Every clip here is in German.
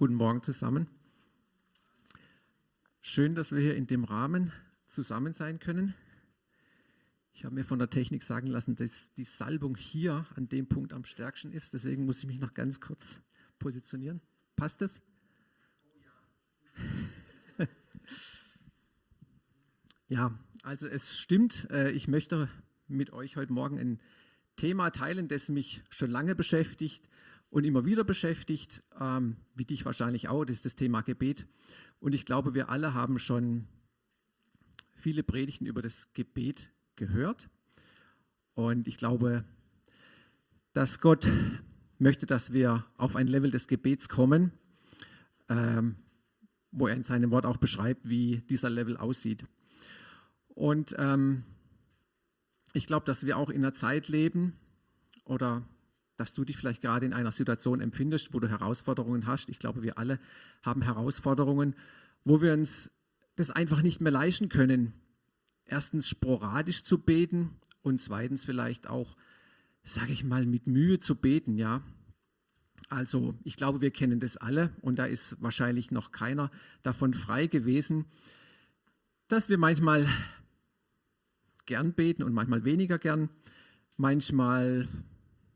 Guten Morgen zusammen. Schön, dass wir hier in dem Rahmen zusammen sein können. Ich habe mir von der Technik sagen lassen, dass die Salbung hier an dem Punkt am stärksten ist. Deswegen muss ich mich noch ganz kurz positionieren. Passt es? ja, also es stimmt. Äh, ich möchte mit euch heute Morgen ein Thema teilen, das mich schon lange beschäftigt und immer wieder beschäftigt, ähm, wie dich wahrscheinlich auch, das ist das Thema Gebet. Und ich glaube, wir alle haben schon viele Predigten über das Gebet gehört. Und ich glaube, dass Gott möchte, dass wir auf ein Level des Gebets kommen, ähm, wo er in seinem Wort auch beschreibt, wie dieser Level aussieht. Und ähm, ich glaube, dass wir auch in einer Zeit leben oder dass du dich vielleicht gerade in einer Situation empfindest, wo du Herausforderungen hast. Ich glaube, wir alle haben Herausforderungen, wo wir uns das einfach nicht mehr leisten können. Erstens sporadisch zu beten und zweitens vielleicht auch, sage ich mal, mit Mühe zu beten, ja. Also ich glaube, wir kennen das alle und da ist wahrscheinlich noch keiner davon frei gewesen, dass wir manchmal gern beten und manchmal weniger gern, manchmal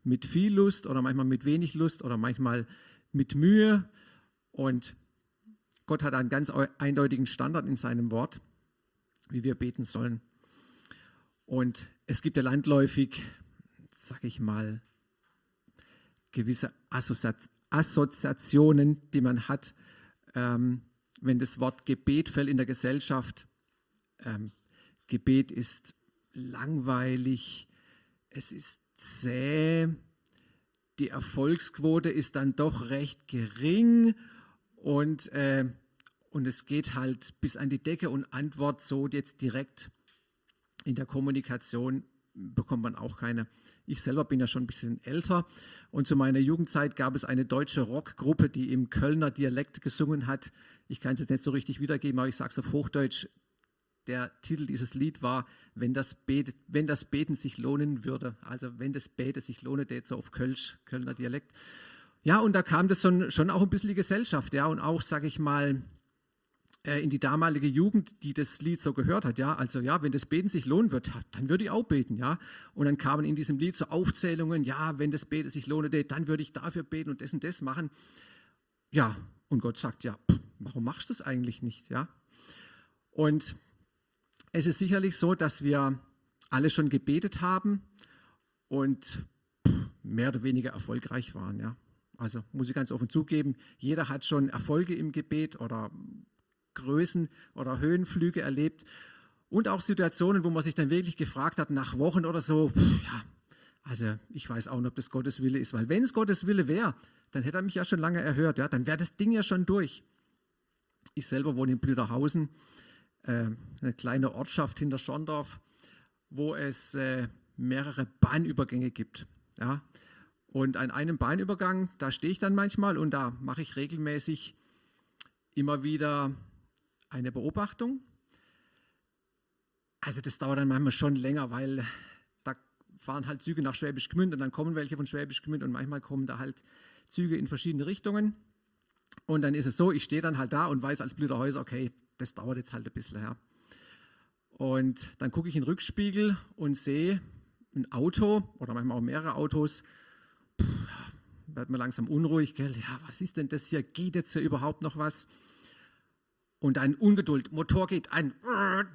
mit viel Lust oder manchmal mit wenig Lust oder manchmal mit Mühe. Und Gott hat einen ganz eindeutigen Standard in seinem Wort, wie wir beten sollen. Und es gibt ja landläufig, sage ich mal, gewisse Assoziationen, die man hat, ähm, wenn das Wort Gebet fällt in der Gesellschaft. Ähm, Gebet ist langweilig, es ist zäh, die Erfolgsquote ist dann doch recht gering und, äh, und es geht halt bis an die Decke und Antwort so jetzt direkt in der Kommunikation bekommt man auch keine. Ich selber bin ja schon ein bisschen älter und zu meiner Jugendzeit gab es eine deutsche Rockgruppe, die im Kölner Dialekt gesungen hat. Ich kann es jetzt nicht so richtig wiedergeben, aber ich sage es auf Hochdeutsch der Titel dieses Lied war, wenn das, Beten, wenn das Beten sich lohnen würde. Also wenn das Beten sich lohne, jetzt so auf Kölsch, Kölner Dialekt. Ja, und da kam das schon, auch ein bisschen die Gesellschaft, ja, und auch, sage ich mal, äh, in die damalige Jugend, die das Lied so gehört hat, ja, also ja, wenn das Beten sich lohnen wird, dann würde ich auch beten, ja. Und dann kamen in diesem Lied so Aufzählungen, ja, wenn das Beten sich lohne, dann würde ich dafür beten und das und das machen. Ja, und Gott sagt, ja, warum machst du das eigentlich nicht, ja? Und es ist sicherlich so, dass wir alle schon gebetet haben und mehr oder weniger erfolgreich waren. Ja. Also muss ich ganz offen zugeben, jeder hat schon Erfolge im Gebet oder Größen oder Höhenflüge erlebt und auch Situationen, wo man sich dann wirklich gefragt hat, nach Wochen oder so, ja, also ich weiß auch nicht, ob das Gottes Wille ist, weil wenn es Gottes Wille wäre, dann hätte er mich ja schon lange erhört, ja, dann wäre das Ding ja schon durch. Ich selber wohne in Blüderhausen äh, eine kleine Ortschaft hinter Schondorf, wo es äh, mehrere Bahnübergänge gibt. Ja? Und an einem Bahnübergang, da stehe ich dann manchmal und da mache ich regelmäßig immer wieder eine Beobachtung. Also das dauert dann manchmal schon länger, weil da fahren halt Züge nach Schwäbisch Gmünd und dann kommen welche von Schwäbisch Gmünd und manchmal kommen da halt Züge in verschiedene Richtungen. Und dann ist es so, ich stehe dann halt da und weiß als Blüderhäuser, okay, das dauert jetzt halt ein bisschen. Ja. Und dann gucke ich in den Rückspiegel und sehe ein Auto oder manchmal auch mehrere Autos. Puh, wird mir langsam unruhig, gell? Ja, was ist denn das hier? Geht jetzt hier überhaupt noch was? Und dann Ungeduld, Motor geht an,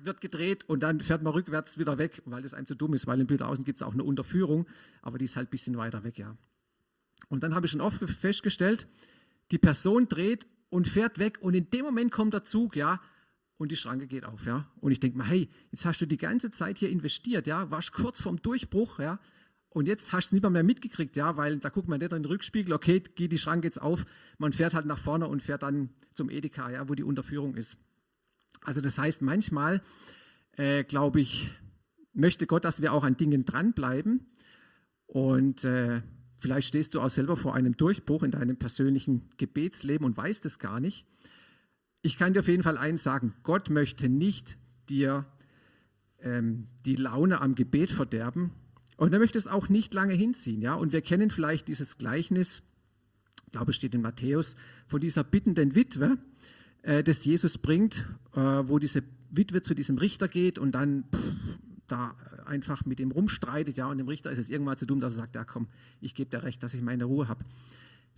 wird gedreht und dann fährt man rückwärts wieder weg, weil das einem zu dumm ist, weil in Büderhausen gibt es auch eine Unterführung, aber die ist halt ein bisschen weiter weg, ja. Und dann habe ich schon oft festgestellt, die Person dreht und fährt weg und in dem Moment kommt der Zug, ja, und die Schranke geht auf, ja. Und ich denke mal, hey, jetzt hast du die ganze Zeit hier investiert, ja, warst kurz vorm Durchbruch, ja, und jetzt hast du es nicht mehr mitgekriegt, ja, weil da guckt man nicht in den Rückspiegel, okay, geht die Schranke jetzt auf, man fährt halt nach vorne und fährt dann zum Edeka, ja, wo die Unterführung ist. Also das heißt, manchmal, äh, glaube ich, möchte Gott, dass wir auch an Dingen dranbleiben und äh, Vielleicht stehst du auch selber vor einem Durchbruch in deinem persönlichen Gebetsleben und weißt es gar nicht. Ich kann dir auf jeden Fall eins sagen, Gott möchte nicht dir ähm, die Laune am Gebet verderben und er möchte es auch nicht lange hinziehen. Ja? Und wir kennen vielleicht dieses Gleichnis ich glaube, es steht in Matthäus, von dieser bittenden Witwe, äh, das Jesus bringt, äh, wo diese Witwe zu diesem Richter geht und dann pff, da einfach mit ihm rumstreitet, ja, und dem Richter ist es irgendwann zu dumm, dass er sagt, ja komm, ich gebe dir recht, dass ich meine Ruhe habe.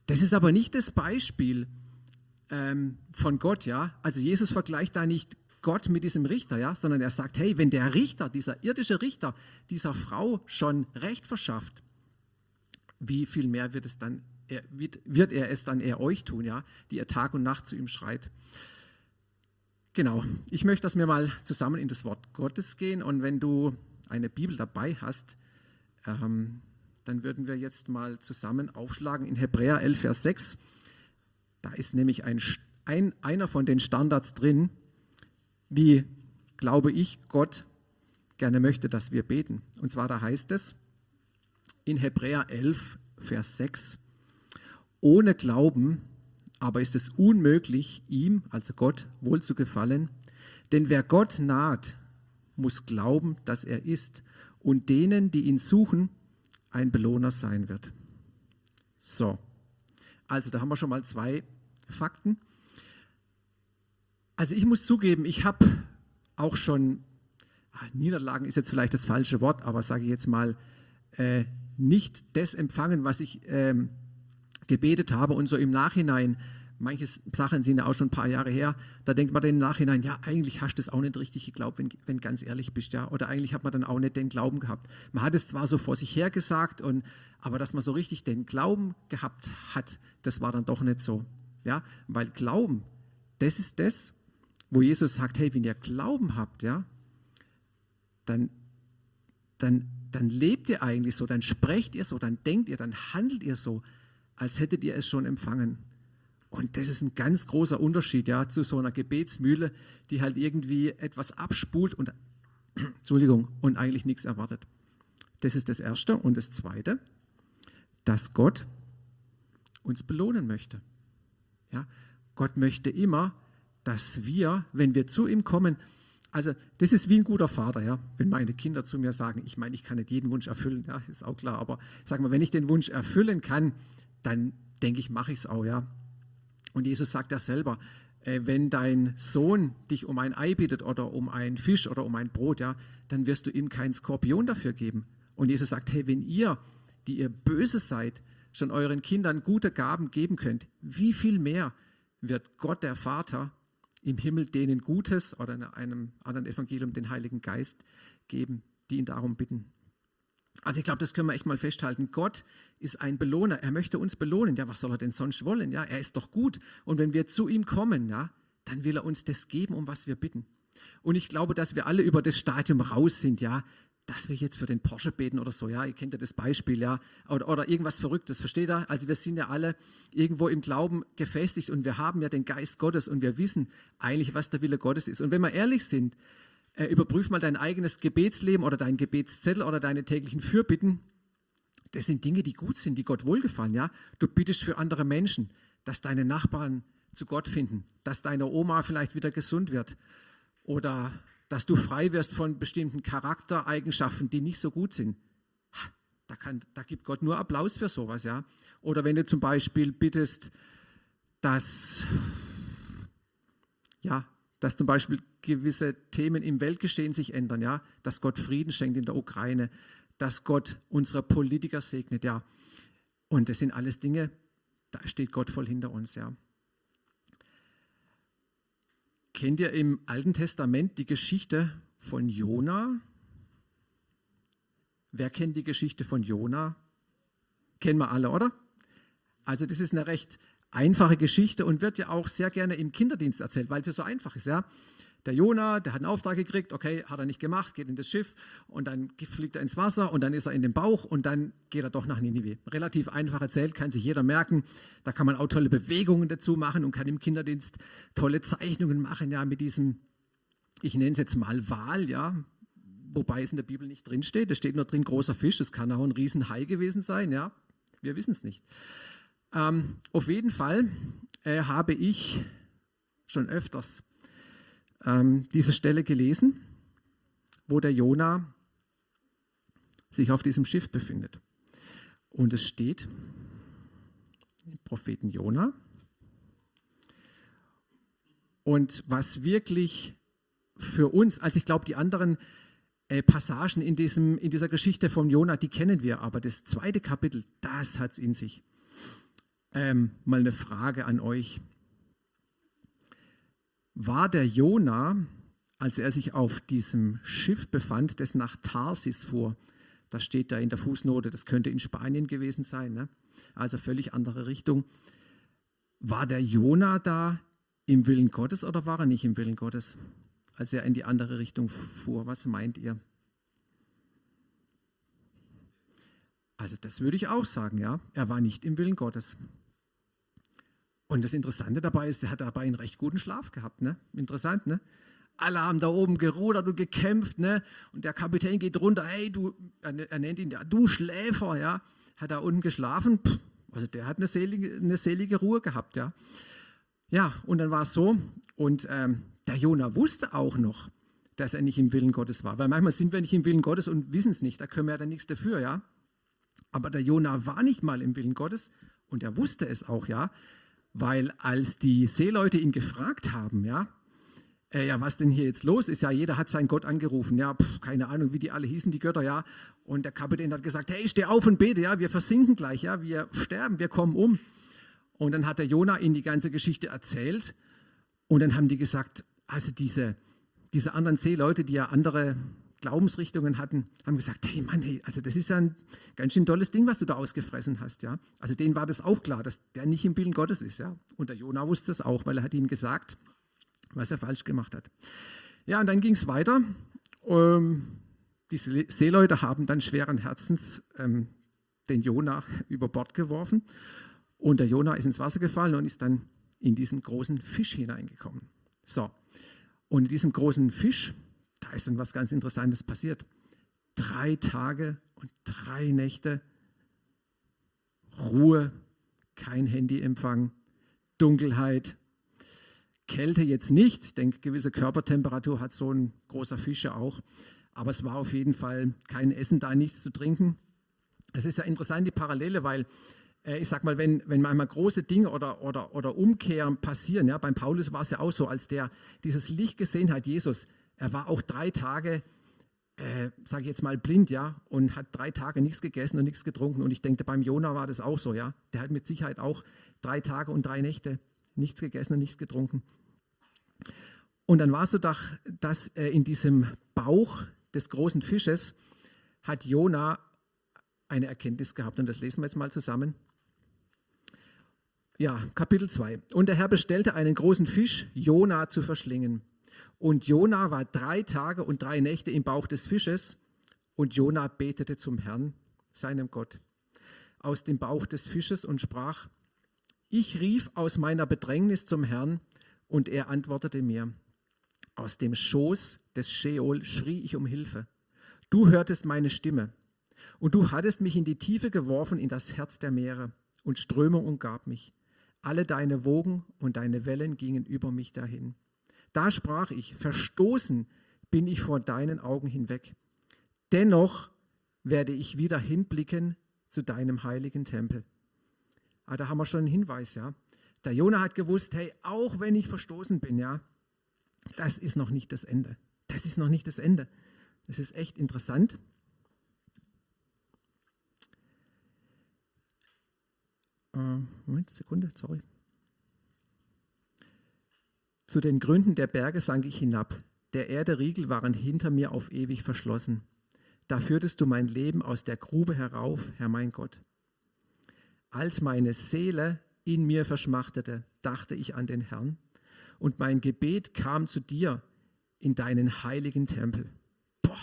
Das ist aber nicht das Beispiel ähm, von Gott, ja. Also Jesus vergleicht da nicht Gott mit diesem Richter, ja, sondern er sagt, hey, wenn der Richter, dieser irdische Richter, dieser Frau schon Recht verschafft, wie viel mehr wird es dann, er, wird, wird er es dann eher euch tun, ja, die ihr Tag und Nacht zu ihm schreit. Genau, ich möchte, dass wir mal zusammen in das Wort Gottes gehen und wenn du eine Bibel dabei hast, ähm, dann würden wir jetzt mal zusammen aufschlagen in Hebräer 11, Vers 6. Da ist nämlich ein, ein, einer von den Standards drin, wie, glaube ich, Gott gerne möchte, dass wir beten. Und zwar da heißt es in Hebräer 11, Vers 6, ohne Glauben aber ist es unmöglich, ihm, also Gott, wohl zu gefallen, denn wer Gott naht, muss glauben, dass er ist und denen, die ihn suchen, ein Belohner sein wird. So, also da haben wir schon mal zwei Fakten. Also ich muss zugeben, ich habe auch schon, ach, Niederlagen ist jetzt vielleicht das falsche Wort, aber sage ich jetzt mal, äh, nicht das empfangen, was ich ähm, gebetet habe und so im Nachhinein, manche Sachen sind ja auch schon ein paar Jahre her, da denkt man dann im Nachhinein, ja, eigentlich hast du es auch nicht richtig geglaubt, wenn, wenn ganz ehrlich bist, ja, oder eigentlich hat man dann auch nicht den Glauben gehabt. Man hat es zwar so vor sich her gesagt, und, aber dass man so richtig den Glauben gehabt hat, das war dann doch nicht so, ja, weil Glauben, das ist das, wo Jesus sagt, hey, wenn ihr Glauben habt, ja, dann, dann, dann lebt ihr eigentlich so, dann sprecht ihr so, dann denkt ihr, dann handelt ihr so, als hättet ihr es schon empfangen. Und das ist ein ganz großer Unterschied ja, zu so einer Gebetsmühle, die halt irgendwie etwas abspult und, Entschuldigung, und eigentlich nichts erwartet. Das ist das Erste. Und das Zweite, dass Gott uns belohnen möchte. Ja, Gott möchte immer, dass wir, wenn wir zu ihm kommen, also das ist wie ein guter Vater, ja. Wenn meine Kinder zu mir sagen, ich meine, ich kann nicht jeden Wunsch erfüllen, ja, ist auch klar, aber sag mal, wenn ich den Wunsch erfüllen kann, dann denke ich, mache ich es auch, ja. Und Jesus sagt ja selber, äh, wenn dein Sohn dich um ein Ei bittet oder um einen Fisch oder um ein Brot, ja, dann wirst du ihm keinen Skorpion dafür geben. Und Jesus sagt, hey, wenn ihr, die ihr böse seid, schon euren Kindern gute Gaben geben könnt, wie viel mehr wird Gott der Vater im Himmel denen Gutes oder in einem anderen Evangelium den Heiligen Geist geben, die ihn darum bitten. Also ich glaube, das können wir echt mal festhalten. Gott ist ein Belohner. Er möchte uns belohnen. Ja, was soll er denn sonst wollen? Ja, er ist doch gut. Und wenn wir zu ihm kommen, ja, dann will er uns das geben, um was wir bitten. Und ich glaube, dass wir alle über das Stadium raus sind, ja, dass wir jetzt für den Porsche beten oder so, ja, ihr kennt ja das Beispiel, ja, oder, oder irgendwas Verrücktes, versteht ihr? Also wir sind ja alle irgendwo im Glauben gefestigt und wir haben ja den Geist Gottes und wir wissen eigentlich, was der Wille Gottes ist. Und wenn wir ehrlich sind, äh, überprüf mal dein eigenes Gebetsleben oder dein Gebetszettel oder deine täglichen Fürbitten. Das sind Dinge, die gut sind, die Gott wohlgefallen, ja. Du bittest für andere Menschen, dass deine Nachbarn zu Gott finden, dass deine Oma vielleicht wieder gesund wird oder dass du frei wirst von bestimmten Charaktereigenschaften, die nicht so gut sind. Da, kann, da gibt Gott nur Applaus für sowas, ja. Oder wenn du zum Beispiel bittest, dass, ja, dass zum Beispiel gewisse Themen im Weltgeschehen sich ändern, ja, dass Gott Frieden schenkt in der Ukraine, dass Gott unsere Politiker segnet, ja. Und das sind alles Dinge, da steht Gott voll hinter uns, ja. Kennt ihr im Alten Testament die Geschichte von Jona? Wer kennt die Geschichte von Jona? Kennen wir alle, oder? Also das ist eine recht einfache Geschichte und wird ja auch sehr gerne im Kinderdienst erzählt, weil sie so einfach ist. Ja? Der Jona, der hat einen Auftrag gekriegt, okay, hat er nicht gemacht, geht in das Schiff und dann fliegt er ins Wasser und dann ist er in den Bauch und dann geht er doch nach Ninive. Relativ einfach erzählt, kann sich jeder merken. Da kann man auch tolle Bewegungen dazu machen und kann im Kinderdienst tolle Zeichnungen machen, ja, mit diesem, ich nenne es jetzt mal Wal, ja, wobei es in der Bibel nicht drin steht. Da steht nur drin großer Fisch, das kann auch ein Riesenhai gewesen sein, ja. Wir wissen es nicht. Ähm, auf jeden Fall äh, habe ich schon öfters ähm, diese Stelle gelesen, wo der Jona sich auf diesem Schiff befindet. Und es steht Propheten Jona. Und was wirklich für uns, also ich glaube, die anderen äh, Passagen in, diesem, in dieser Geschichte von Jona, die kennen wir, aber das zweite Kapitel, das hat es in sich. Ähm, mal eine Frage an euch. War der Jona, als er sich auf diesem Schiff befand, das nach Tarsis fuhr, da steht da in der Fußnote, das könnte in Spanien gewesen sein, ne? also völlig andere Richtung. War der Jona da im Willen Gottes oder war er nicht im Willen Gottes, als er in die andere Richtung fuhr? Was meint ihr? Also das würde ich auch sagen, ja. Er war nicht im Willen Gottes. Und das Interessante dabei ist, er hat dabei einen recht guten Schlaf gehabt. Ne? Interessant, ne? Alle haben da oben gerudert und gekämpft, ne? Und der Kapitän geht runter, hey, du, er nennt ihn, ja, du Schläfer, ja. Hat da unten geschlafen, Pff, also der hat eine selige, eine selige Ruhe gehabt, ja. Ja, und dann war es so, und ähm, der Jona wusste auch noch, dass er nicht im Willen Gottes war. Weil manchmal sind wir nicht im Willen Gottes und wissen es nicht, da können wir ja dann nichts dafür, ja. Aber der Jona war nicht mal im Willen Gottes und er wusste es auch, ja. Weil als die Seeleute ihn gefragt haben, ja, äh, ja, was denn hier jetzt los ist, ja, jeder hat seinen Gott angerufen, ja, pf, keine Ahnung, wie die alle hießen, die Götter, ja. Und der Kapitän hat gesagt, hey, steh auf und bete, ja, wir versinken gleich, ja, wir sterben, wir kommen um. Und dann hat der Jona ihnen die ganze Geschichte erzählt. Und dann haben die gesagt, also diese, diese anderen Seeleute, die ja andere Glaubensrichtungen hatten, haben gesagt, hey Mann, hey, also das ist ja ein ganz schön tolles Ding, was du da ausgefressen hast, ja. Also denen war das auch klar, dass der nicht im Willen Gottes ist, ja. Und der Jona wusste das auch, weil er hat ihnen gesagt, was er falsch gemacht hat. Ja, und dann ging es weiter. Ähm, die Seeleute haben dann schweren Herzens ähm, den Jona über Bord geworfen und der Jona ist ins Wasser gefallen und ist dann in diesen großen Fisch hineingekommen. So, und in diesem großen Fisch, da ist dann was ganz Interessantes passiert. Drei Tage und drei Nächte Ruhe, kein Handyempfang, Dunkelheit, Kälte jetzt nicht. Ich denke, gewisse Körpertemperatur hat so ein großer Fisch auch. Aber es war auf jeden Fall kein Essen da, nichts zu trinken. Es ist ja interessant, die Parallele, weil äh, ich sag mal, wenn, wenn manchmal große Dinge oder, oder, oder Umkehren passieren, ja, beim Paulus war es ja auch so, als der dieses Licht gesehen hat, Jesus, er war auch drei Tage, äh, sage ich jetzt mal, blind, ja, und hat drei Tage nichts gegessen und nichts getrunken. Und ich denke, beim Jona war das auch so, ja. Der hat mit Sicherheit auch drei Tage und drei Nächte nichts gegessen und nichts getrunken. Und dann war es so, dass äh, in diesem Bauch des großen Fisches hat Jona eine Erkenntnis gehabt. Und das lesen wir jetzt mal zusammen. Ja, Kapitel 2. Und der Herr bestellte einen großen Fisch, Jona zu verschlingen. Und Jona war drei Tage und drei Nächte im Bauch des Fisches. Und Jona betete zum Herrn, seinem Gott, aus dem Bauch des Fisches und sprach: Ich rief aus meiner Bedrängnis zum Herrn, und er antwortete mir: Aus dem Schoß des Sheol schrie ich um Hilfe. Du hörtest meine Stimme, und du hattest mich in die Tiefe geworfen, in das Herz der Meere, und Strömung umgab mich. Alle deine Wogen und deine Wellen gingen über mich dahin. Da sprach ich, verstoßen bin ich vor deinen Augen hinweg. Dennoch werde ich wieder hinblicken zu deinem heiligen Tempel. Ah, da haben wir schon einen Hinweis, ja. Der Jonah hat gewusst, hey, auch wenn ich verstoßen bin, ja, das ist noch nicht das Ende. Das ist noch nicht das Ende. Das ist echt interessant. Äh, Moment, Sekunde, sorry. Zu den Gründen der Berge sank ich hinab. Der Erderiegel waren hinter mir auf ewig verschlossen. Da führtest du mein Leben aus der Grube herauf, Herr mein Gott. Als meine Seele in mir verschmachtete, dachte ich an den Herrn, und mein Gebet kam zu dir in deinen heiligen Tempel. Boah.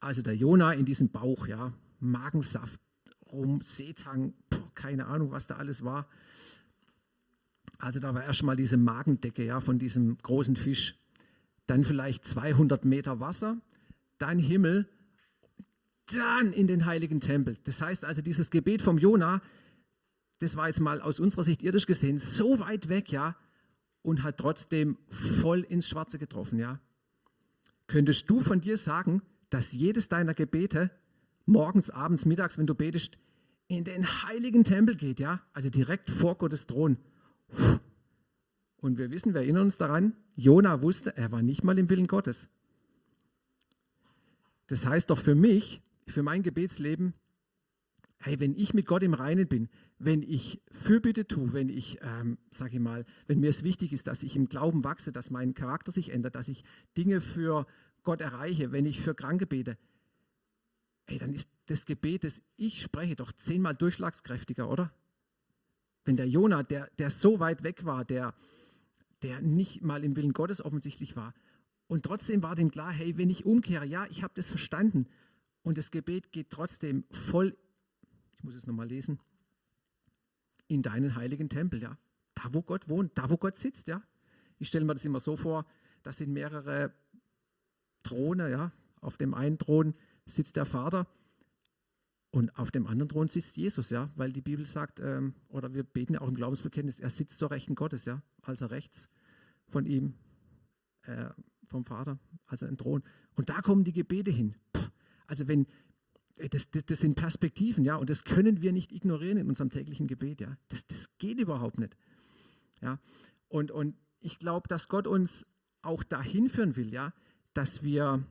Also der Jona in diesem Bauch, ja, Magensaft, rum, Seetang, keine Ahnung, was da alles war. Also da war erstmal diese Magendecke ja, von diesem großen Fisch. Dann vielleicht 200 Meter Wasser, dann Himmel, dann in den heiligen Tempel. Das heißt also, dieses Gebet vom Jona, das war jetzt mal aus unserer Sicht irdisch gesehen so weit weg, ja, und hat trotzdem voll ins Schwarze getroffen, ja. Könntest du von dir sagen, dass jedes deiner Gebete morgens, abends, mittags, wenn du betest, in den heiligen Tempel geht, ja, also direkt vor Gottes Thron. Und wir wissen, wir erinnern uns daran, Jona wusste, er war nicht mal im Willen Gottes. Das heißt doch für mich, für mein Gebetsleben, hey, wenn ich mit Gott im Reinen bin, wenn ich Fürbitte tue, wenn ich, ähm, sage ich mal, wenn mir es wichtig ist, dass ich im Glauben wachse, dass mein Charakter sich ändert, dass ich Dinge für Gott erreiche, wenn ich für Kranke bete, hey, dann ist das Gebet, das ich spreche, doch zehnmal durchschlagskräftiger, oder? Wenn der Jonah, der, der so weit weg war, der, der nicht mal im Willen Gottes offensichtlich war, und trotzdem war dem klar, hey, wenn ich umkehre, ja, ich habe das verstanden, und das Gebet geht trotzdem voll, ich muss es nochmal lesen, in deinen heiligen Tempel, ja. Da, wo Gott wohnt, da, wo Gott sitzt, ja. Ich stelle mir das immer so vor, das sind mehrere Throne, ja. Auf dem einen Thron sitzt der Vater und auf dem anderen Thron sitzt Jesus, ja, weil die Bibel sagt, ähm, oder wir beten ja auch im Glaubensbekenntnis, er sitzt zur Rechten Gottes, ja, also rechts von ihm, äh, vom Vater, also ein Thron. Und da kommen die Gebete hin. Puh, also wenn, das, das, das, sind Perspektiven, ja, und das können wir nicht ignorieren in unserem täglichen Gebet, ja. Das, das geht überhaupt nicht. Ja. Und, und ich glaube, dass Gott uns auch dahin führen will, ja, dass wir,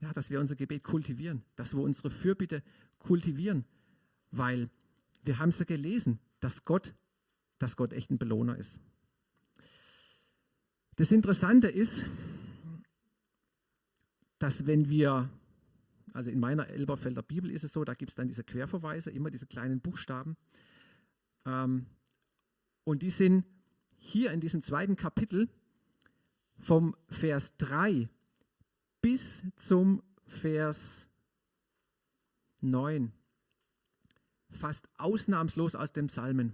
ja, dass wir unser Gebet kultivieren, dass wir unsere Fürbitte kultivieren, weil wir haben es ja gelesen, dass Gott, dass Gott echt ein Belohner ist. Das Interessante ist, dass wenn wir also in meiner Elberfelder Bibel ist es so, da gibt es dann diese Querverweise, immer diese kleinen Buchstaben. Ähm, und die sind hier in diesem zweiten Kapitel vom Vers 3 bis zum Vers 9 fast ausnahmslos aus dem Psalmen.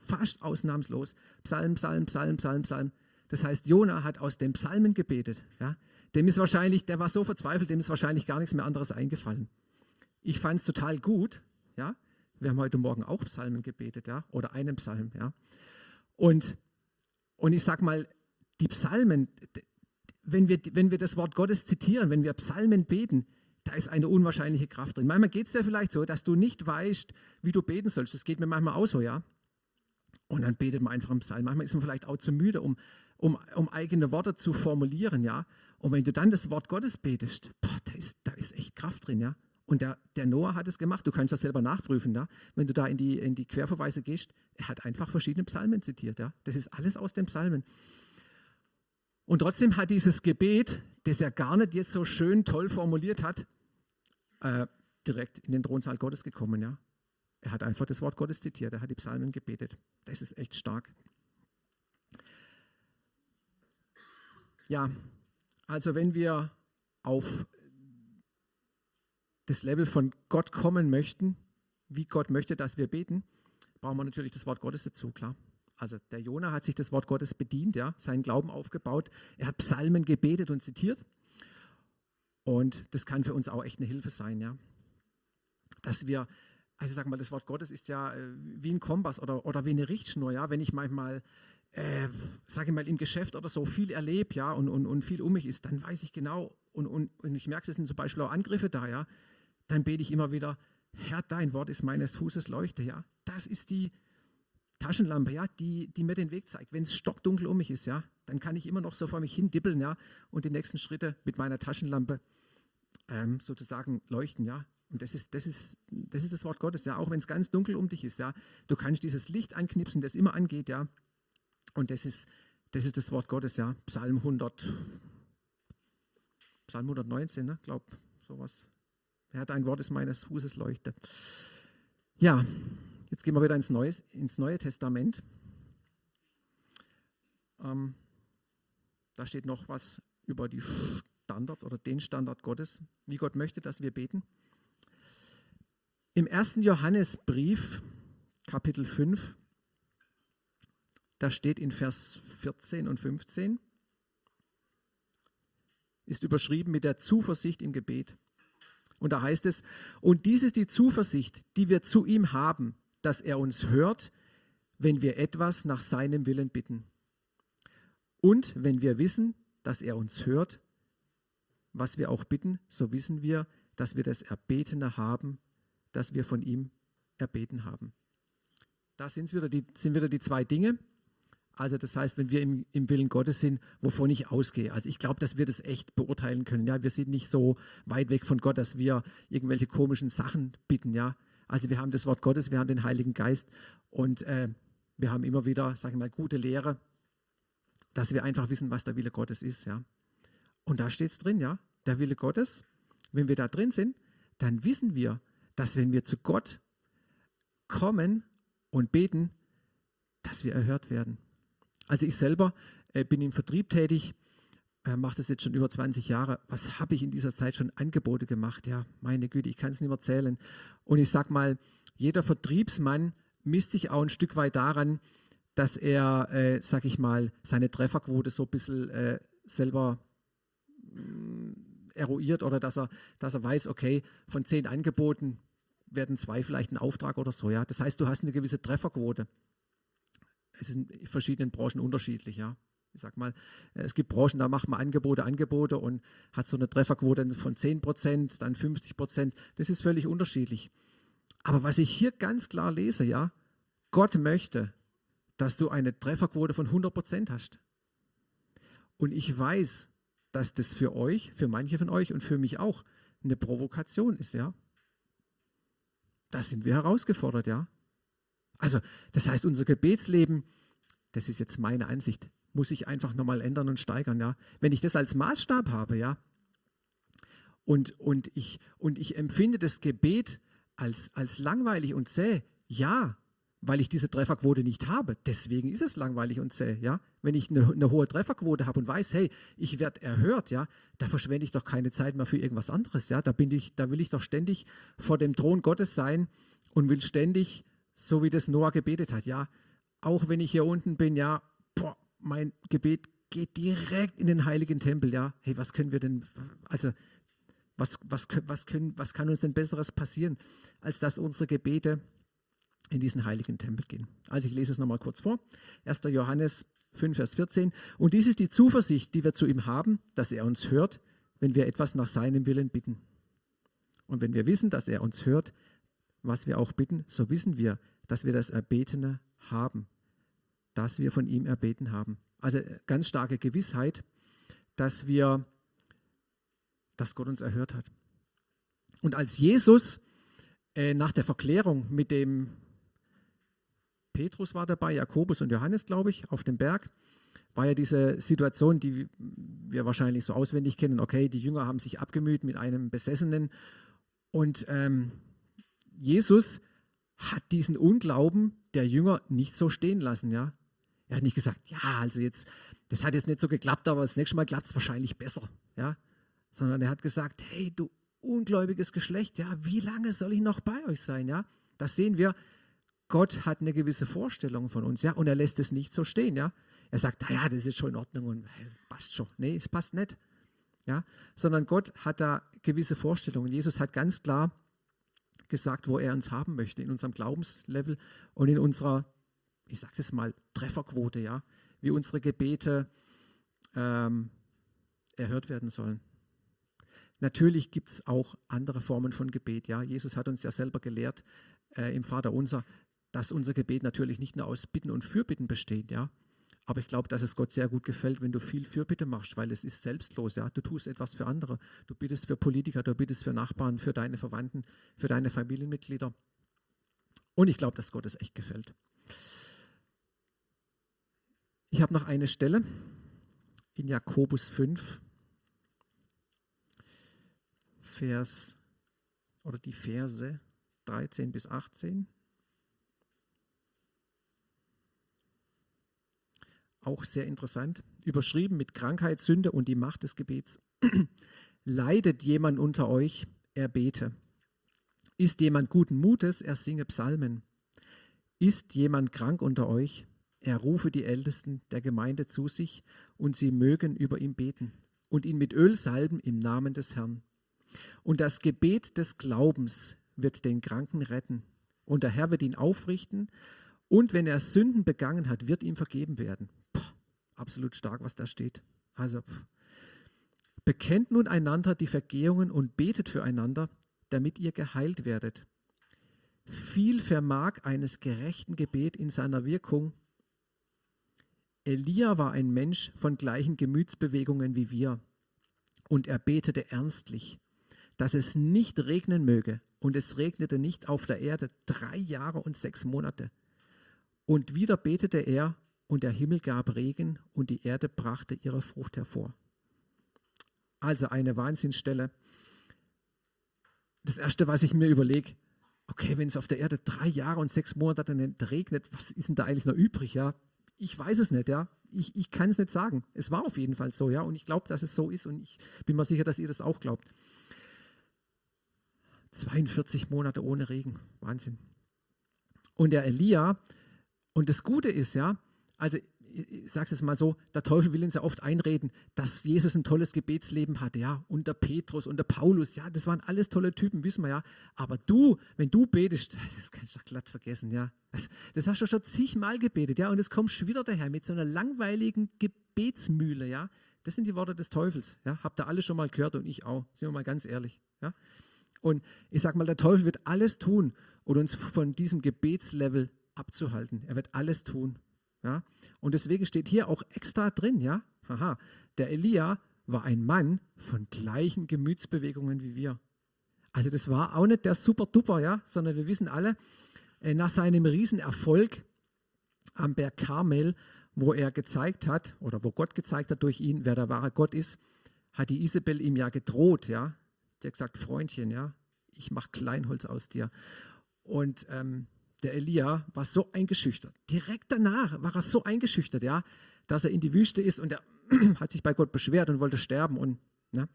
Fast ausnahmslos. Psalm, Psalm, Psalm, Psalm, Psalm. Das heißt, Jona hat aus dem Psalmen gebetet. Ja? Dem ist wahrscheinlich, der war so verzweifelt, dem ist wahrscheinlich gar nichts mehr anderes eingefallen. Ich fand es total gut, ja. Wir haben heute Morgen auch Psalmen gebetet, ja, oder einen Psalm, ja. Und, und ich sag mal, die Psalmen, wenn wir, wenn wir das Wort Gottes zitieren, wenn wir Psalmen beten, da ist eine unwahrscheinliche Kraft drin. Manchmal geht es dir vielleicht so, dass du nicht weißt, wie du beten sollst. Das geht mir manchmal auch so, ja. Und dann betet man einfach im Psalm. Manchmal ist man vielleicht auch zu müde, um, um, um eigene Worte zu formulieren, ja. Und wenn du dann das Wort Gottes betest, boah, da ist, da ist echt Kraft drin, ja. Und der, der Noah hat es gemacht, du kannst das selber nachprüfen, ja. Wenn du da in die, in die Querverweise gehst, er hat einfach verschiedene Psalmen zitiert, ja. Das ist alles aus den Psalmen. Und trotzdem hat dieses Gebet, das er gar nicht jetzt so schön toll formuliert hat, äh, direkt in den Thronsaal Gottes gekommen, ja. Er hat einfach das Wort Gottes zitiert, er hat die Psalmen gebetet. Das ist echt stark. Ja, also wenn wir auf das Level von Gott kommen möchten, wie Gott möchte, dass wir beten, brauchen wir natürlich das Wort Gottes dazu, klar. Also der Jonah hat sich das Wort Gottes bedient, ja, seinen Glauben aufgebaut. Er hat Psalmen gebetet und zitiert. Und das kann für uns auch echt eine Hilfe sein, ja. Dass wir, also sag mal, das Wort Gottes ist ja äh, wie ein Kompass oder, oder wie eine Richtschnur, ja. Wenn ich manchmal äh, sage ich mal, im Geschäft oder so viel erlebe, ja, und, und, und viel um mich ist, dann weiß ich genau, und, und, und ich merke, es sind zum Beispiel auch Angriffe da, ja, dann bete ich immer wieder, Herr, dein Wort ist meines Fußes Leuchte, ja. Das ist die Taschenlampe, ja, die, die mir den Weg zeigt. Wenn es stockdunkel um mich ist, ja, dann kann ich immer noch so vor mich hin dippeln, ja, und die nächsten Schritte mit meiner Taschenlampe ähm, sozusagen leuchten, ja. Und das ist, das, ist, das ist das Wort Gottes, ja, auch wenn es ganz dunkel um dich ist, ja. Du kannst dieses Licht anknipsen, das immer angeht, ja. Und das ist, das ist das Wort Gottes, ja. Psalm 100, Psalm 119, ne? glaub, sowas. Herr, dein Wort ist meines Fußes Leuchte. Ja, jetzt gehen wir wieder ins Neue, ins Neue Testament. Ähm, da steht noch was über die Standards oder den Standard Gottes, wie Gott möchte, dass wir beten. Im ersten Johannesbrief, Kapitel 5, da steht in Vers 14 und 15, ist überschrieben mit der Zuversicht im Gebet. Und da heißt es, und dies ist die Zuversicht, die wir zu ihm haben, dass er uns hört, wenn wir etwas nach seinem Willen bitten. Und wenn wir wissen, dass er uns hört, was wir auch bitten, so wissen wir, dass wir das Erbetene haben, das wir von ihm erbeten haben. Da sind wieder die, sind wieder die zwei Dinge. Also das heißt, wenn wir im, im Willen Gottes sind, wovon ich ausgehe. Also ich glaube, dass wir das echt beurteilen können. Ja, wir sind nicht so weit weg von Gott, dass wir irgendwelche komischen Sachen bitten. Ja, also wir haben das Wort Gottes, wir haben den Heiligen Geist und äh, wir haben immer wieder, sage ich mal, gute Lehre, dass wir einfach wissen, was der Wille Gottes ist. Ja, und da steht es drin, ja, der Wille Gottes. Wenn wir da drin sind, dann wissen wir, dass wenn wir zu Gott kommen und beten, dass wir erhört werden. Also ich selber äh, bin im Vertrieb tätig, äh, mache das jetzt schon über 20 Jahre. Was habe ich in dieser Zeit schon Angebote gemacht? Ja, meine Güte, ich kann es nicht mehr zählen. Und ich sage mal, jeder Vertriebsmann misst sich auch ein Stück weit daran, dass er, äh, sag ich mal, seine Trefferquote so ein bisschen äh, selber mh, mm, eruiert oder dass er, dass er weiß, okay, von zehn Angeboten werden zwei vielleicht ein Auftrag oder so. Ja? Das heißt, du hast eine gewisse Trefferquote es ist in verschiedenen Branchen unterschiedlich, ja. Ich sag mal, äh, es gibt Branchen, da macht man Angebote, Angebote und hat so eine Trefferquote von 10 Prozent, dann 50 Prozent. Das ist völlig unterschiedlich. Aber was ich hier ganz klar lese, ja, Gott möchte, dass du eine Trefferquote von 100 Prozent hast. Und ich weiß, dass das für euch, für manche von euch und für mich auch eine Provokation ist, ja. Da sind wir herausgefordert, ja. Also, das heißt, unser Gebetsleben, das ist jetzt meine Ansicht, muss sich einfach nochmal ändern und steigern, ja. Wenn ich das als Maßstab habe, ja, und, und, ich, und ich empfinde das Gebet als, als langweilig und zäh, ja, weil ich diese Trefferquote nicht habe. Deswegen ist es langweilig und zäh, ja. Wenn ich eine, eine hohe Trefferquote habe und weiß, hey, ich werde erhört, ja, da verschwende ich doch keine Zeit mehr für irgendwas anderes, ja. Da bin ich, da will ich doch ständig vor dem Thron Gottes sein und will ständig so wie das Noah gebetet hat. Ja, auch wenn ich hier unten bin, ja, boah, mein Gebet geht direkt in den heiligen Tempel. Ja, hey, was können wir denn, also was, was, was, können, was kann uns denn Besseres passieren, als dass unsere Gebete in diesen heiligen Tempel gehen? Also ich lese es nochmal kurz vor. 1. Johannes 5, Vers 14. Und dies ist die Zuversicht, die wir zu ihm haben, dass er uns hört, wenn wir etwas nach seinem Willen bitten. Und wenn wir wissen, dass er uns hört, was wir auch bitten, so wissen wir, dass wir das Erbetene haben, dass wir von ihm erbeten haben. Also äh, ganz starke Gewissheit, dass wir, dass Gott uns erhört hat. Und als Jesus äh, nach der Verklärung mit dem Petrus war dabei, Jakobus und Johannes, glaube ich, auf dem Berg, war ja diese Situation, die wir wahrscheinlich so auswendig kennen. Okay, die Jünger haben sich abgemüht mit einem Besessenen und ähm, Jesus hat diesen Unglauben der Jünger nicht so stehen lassen, ja. Er hat nicht gesagt, ja, also jetzt, das hat jetzt nicht so geklappt, aber das nächste Mal klappt es wahrscheinlich besser, ja. Sondern er hat gesagt, hey, du ungläubiges Geschlecht, ja, wie lange soll ich noch bei euch sein, ja? Das sehen wir, Gott hat eine gewisse Vorstellung von uns, ja, und er lässt es nicht so stehen, ja. Er sagt, ja, das ist schon in Ordnung und hey, passt schon. Nee, es passt nicht, ja. Sondern Gott hat da gewisse Vorstellungen. Jesus hat ganz klar gesagt, wo er uns haben möchte, in unserem Glaubenslevel und in unserer, ich sage es mal, Trefferquote, ja, wie unsere Gebete ähm, erhört werden sollen. Natürlich gibt es auch andere Formen von Gebet. Ja, Jesus hat uns ja selber gelehrt äh, im Vater unser, dass unser Gebet natürlich nicht nur aus Bitten und Fürbitten besteht. Ja, aber ich glaube, dass es Gott sehr gut gefällt, wenn du viel Fürbitte machst, weil es ist selbstlos. Ja? Du tust etwas für andere. Du bittest für Politiker, du bittest für Nachbarn, für deine Verwandten, für deine Familienmitglieder. Und ich glaube, dass Gott es echt gefällt. Ich habe noch eine Stelle in Jakobus 5, Vers oder die Verse 13 bis 18. auch sehr interessant, überschrieben mit Krankheit, Sünde und die Macht des Gebets. Leidet jemand unter euch, er bete. Ist jemand guten Mutes, er singe Psalmen. Ist jemand krank unter euch, er rufe die Ältesten der Gemeinde zu sich und sie mögen über ihn beten und ihn mit Öl salben im Namen des Herrn. Und das Gebet des Glaubens wird den Kranken retten und der Herr wird ihn aufrichten und wenn er Sünden begangen hat, wird ihm vergeben werden absolut stark, was da steht. Also, bekennt nun einander die Vergehungen und betet füreinander, damit ihr geheilt werdet. viel vermag eines gerechten Gebet in seiner Wirkung. Elia war ein Mensch von gleichen Gemütsbewegungen wie wir und er betete ernstlich, dass es nicht regnen möge und es regnete nicht auf der Erde drei Jahre und sechs Monate. Und wieder betete er und der Himmel gab Regen und die Erde brachte ihre Frucht hervor. Also eine Wahnsinnsstelle. Das Erste, was ich mir überlege, okay, wenn es auf der Erde drei Jahre und sechs Monate regnet, was ist denn da eigentlich noch übrig? Ja, ich weiß es nicht, ja. Ich, ich kann es nicht sagen. Es war auf jeden Fall so, ja. Und ich glaube, dass es so ist und ich bin mir sicher, dass ihr das auch glaubt. 42 Monate ohne Regen. Wahnsinn. Und der Elia, und das Gute ist, ja, also ich sage es mal so, der Teufel will uns ja oft einreden, dass Jesus ein tolles Gebetsleben hatte, ja, und der Petrus und der Paulus, ja, das waren alles tolle Typen, wissen wir ja. Aber du, wenn du betest, das kannst du doch glatt vergessen, ja. Das, das hast du schon zigmal gebetet, ja, und es kommt schon wieder daher mit so einer langweiligen Gebetsmühle, ja. Das sind die Worte des Teufels, ja. Habt ihr alle schon mal gehört und ich auch, sind wir mal ganz ehrlich, ja. Und ich sage mal, der Teufel wird alles tun, um uns von diesem Gebetslevel abzuhalten. Er wird alles tun. Ja? Und deswegen steht hier auch extra drin, ja, haha, der Elia war ein Mann von gleichen Gemütsbewegungen wie wir. Also das war auch nicht der super-duper, ja, sondern wir wissen alle, äh, nach seinem Riesenerfolg am Berg Karmel, wo er gezeigt hat, oder wo Gott gezeigt hat durch ihn, wer der wahre Gott ist, hat die Isabel ihm ja gedroht, ja. Hat gesagt, Freundchen, ja, ich mache Kleinholz aus dir. Und ähm, der Elia war so eingeschüchtert. Direkt danach war er so eingeschüchtert, ja, dass er in die Wüste ist und er hat sich bei Gott beschwert und wollte sterben. Und, ne?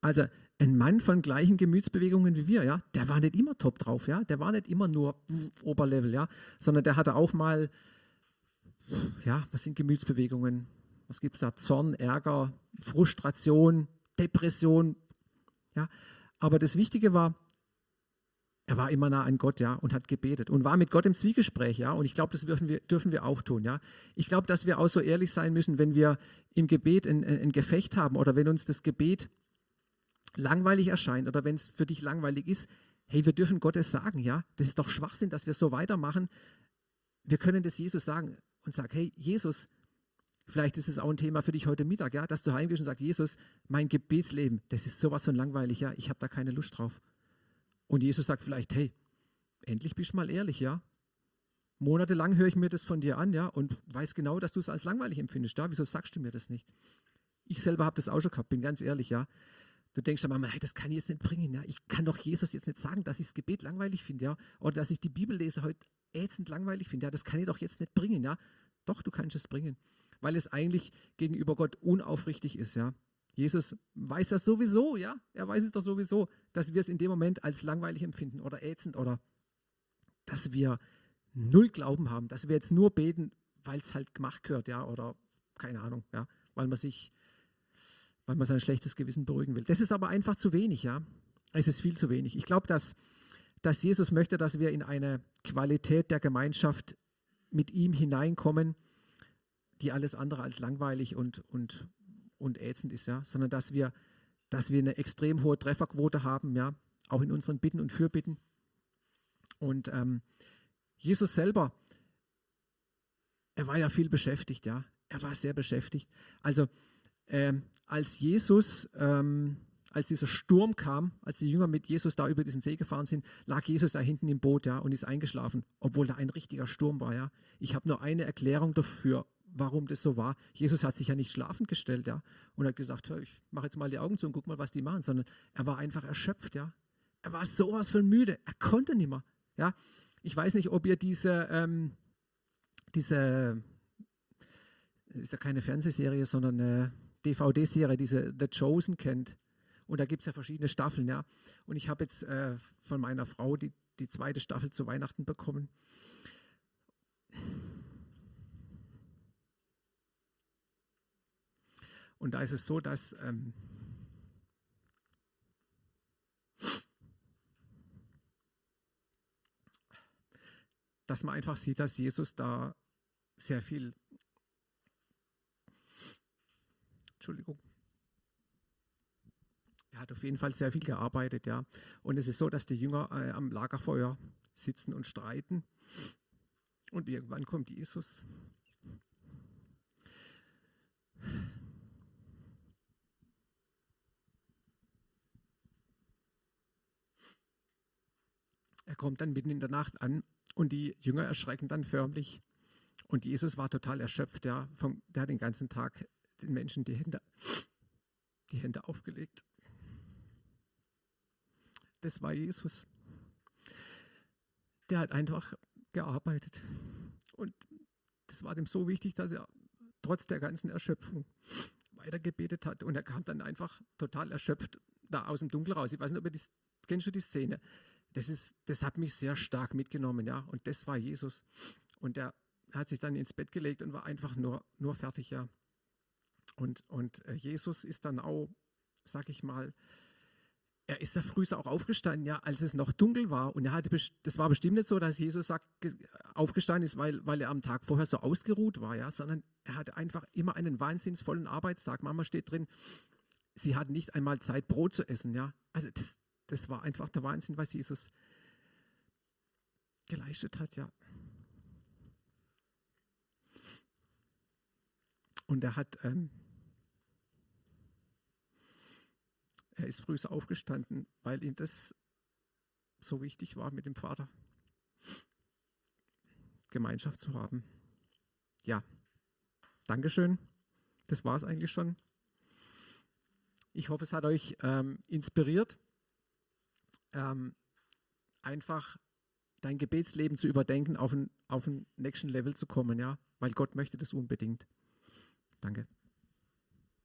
Also ein Mann von gleichen Gemütsbewegungen wie wir, ja, der war nicht immer top drauf, ja, der war nicht immer nur Oberlevel, ja, sondern der hatte auch mal, ja, was sind Gemütsbewegungen? Was gibt es da? Zorn, Ärger, Frustration, Depression, ja. Aber das Wichtige war, er war immer nah an Gott, ja, und hat gebetet und war mit Gott im Zwiegespräch, ja. Und ich glaube, das dürfen wir, dürfen wir auch tun, ja. Ich glaube, dass wir auch so ehrlich sein müssen, wenn wir im Gebet ein, ein Gefecht haben oder wenn uns das Gebet langweilig erscheint oder wenn es für dich langweilig ist, hey, wir dürfen Gottes sagen, ja. Das ist doch Schwachsinn, dass wir so weitermachen. Wir können das Jesus sagen und sagen, hey, Jesus, vielleicht ist es auch ein Thema für dich heute Mittag, ja, dass du heimgehst und sagst, Jesus, mein Gebetsleben, das ist sowas von langweilig, ja, ich habe da keine Lust drauf. Und Jesus sagt vielleicht, hey, endlich bist du mal ehrlich, ja? Monatelang höre ich mir das von dir an, ja, und weiß genau, dass du es als langweilig empfindest. Ja? Wieso sagst du mir das nicht? Ich selber habe das auch schon gehabt, bin ganz ehrlich, ja. Du denkst dann mal, hey, das kann ich jetzt nicht bringen, ja. Ich kann doch Jesus jetzt nicht sagen, dass ich das Gebet langweilig finde, ja. Oder dass ich die Bibellese heute ätzend langweilig finde, ja. Das kann ich doch jetzt nicht bringen, ja. Doch, du kannst es bringen, weil es eigentlich gegenüber Gott unaufrichtig ist, ja. Jesus weiß das sowieso, ja. Er weiß es doch sowieso, dass wir es in dem Moment als langweilig empfinden oder ätzend oder dass wir null Glauben haben, dass wir jetzt nur beten, weil es halt gemacht gehört, ja, oder keine Ahnung, ja, weil man sich, weil man sein schlechtes Gewissen beruhigen will. Das ist aber einfach zu wenig, ja. Es ist viel zu wenig. Ich glaube, dass, dass Jesus möchte, dass wir in eine Qualität der Gemeinschaft mit ihm hineinkommen, die alles andere als langweilig und, und und ätzend ist, ja, sondern dass wir, dass wir eine extrem hohe Trefferquote haben, ja, auch in unseren Bitten und Fürbitten. Und ähm, Jesus selber, er war ja viel beschäftigt, ja, er war sehr beschäftigt. Also ähm, als Jesus, ähm, als dieser Sturm kam, als die Jünger mit Jesus da über diesen See gefahren sind, lag Jesus da hinten im Boot, ja, und ist eingeschlafen, obwohl da ein richtiger Sturm war, ja. Ich habe nur eine Erklärung dafür, warum das so war. Jesus hat sich ja nicht schlafend gestellt, ja, und hat gesagt, ich mache jetzt mal die Augen zu und guck mal, was die machen, sondern er war einfach erschöpft, ja. Er war sowas von müde, er konnte nicht mehr, ja. Ich weiß nicht, ob ihr diese, ähm, diese, ist ja keine Fernsehserie, sondern eine DVD-Serie, diese The Chosen kennt. Und da gibt es ja verschiedene Staffeln, ja. Und ich habe jetzt äh, von meiner Frau die, die zweite Staffel zu Weihnachten bekommen. Und da ist es so, dass ähm, dass man einfach sieht, dass Jesus da sehr viel, Entschuldigung, er hat auf jeden Fall sehr viel gearbeitet, ja. Und es ist so, dass die Jünger äh, am Lagerfeuer sitzen und streiten. Und irgendwann kommt Jesus. Kommt dann mitten in der Nacht an und die Jünger erschrecken dann förmlich. Und Jesus war total erschöpft. Ja, vom, der hat den ganzen Tag den Menschen die Hände, die Hände aufgelegt. Das war Jesus. Der hat einfach gearbeitet. Und das war dem so wichtig, dass er trotz der ganzen Erschöpfung weitergebetet hat. Und er kam dann einfach total erschöpft da aus dem Dunkel raus. Ich weiß nicht, ob ihr das, kennst du die Szene? Das, ist, das hat mich sehr stark mitgenommen, ja. Und das war Jesus. Und er hat sich dann ins Bett gelegt und war einfach nur, nur fertig, ja. Und, und äh, Jesus ist dann auch, sag ich mal, er ist ja früh auch aufgestanden, ja, als es noch dunkel war. Und er hatte, das war bestimmt nicht so, dass Jesus sagt, aufgestanden ist, weil, weil er am Tag vorher so ausgeruht war, ja, sondern er hatte einfach immer einen wahnsinnsvollen Arbeitstag. Mama steht drin, sie hatten nicht einmal Zeit, Brot zu essen, ja. Also das, das war einfach der Wahnsinn, was Jesus geleistet hat, ja. Und er hat, ähm, er ist früh aufgestanden, weil ihm das so wichtig war, mit dem Vater Gemeinschaft zu haben. Ja, Dankeschön. Das war es eigentlich schon. Ich hoffe, es hat euch ähm, inspiriert ähm, einfach dein Gebetsleben zu überdenken, auf ein, auf ein nächsten Level zu kommen, ja, weil Gott möchte das unbedingt. Danke.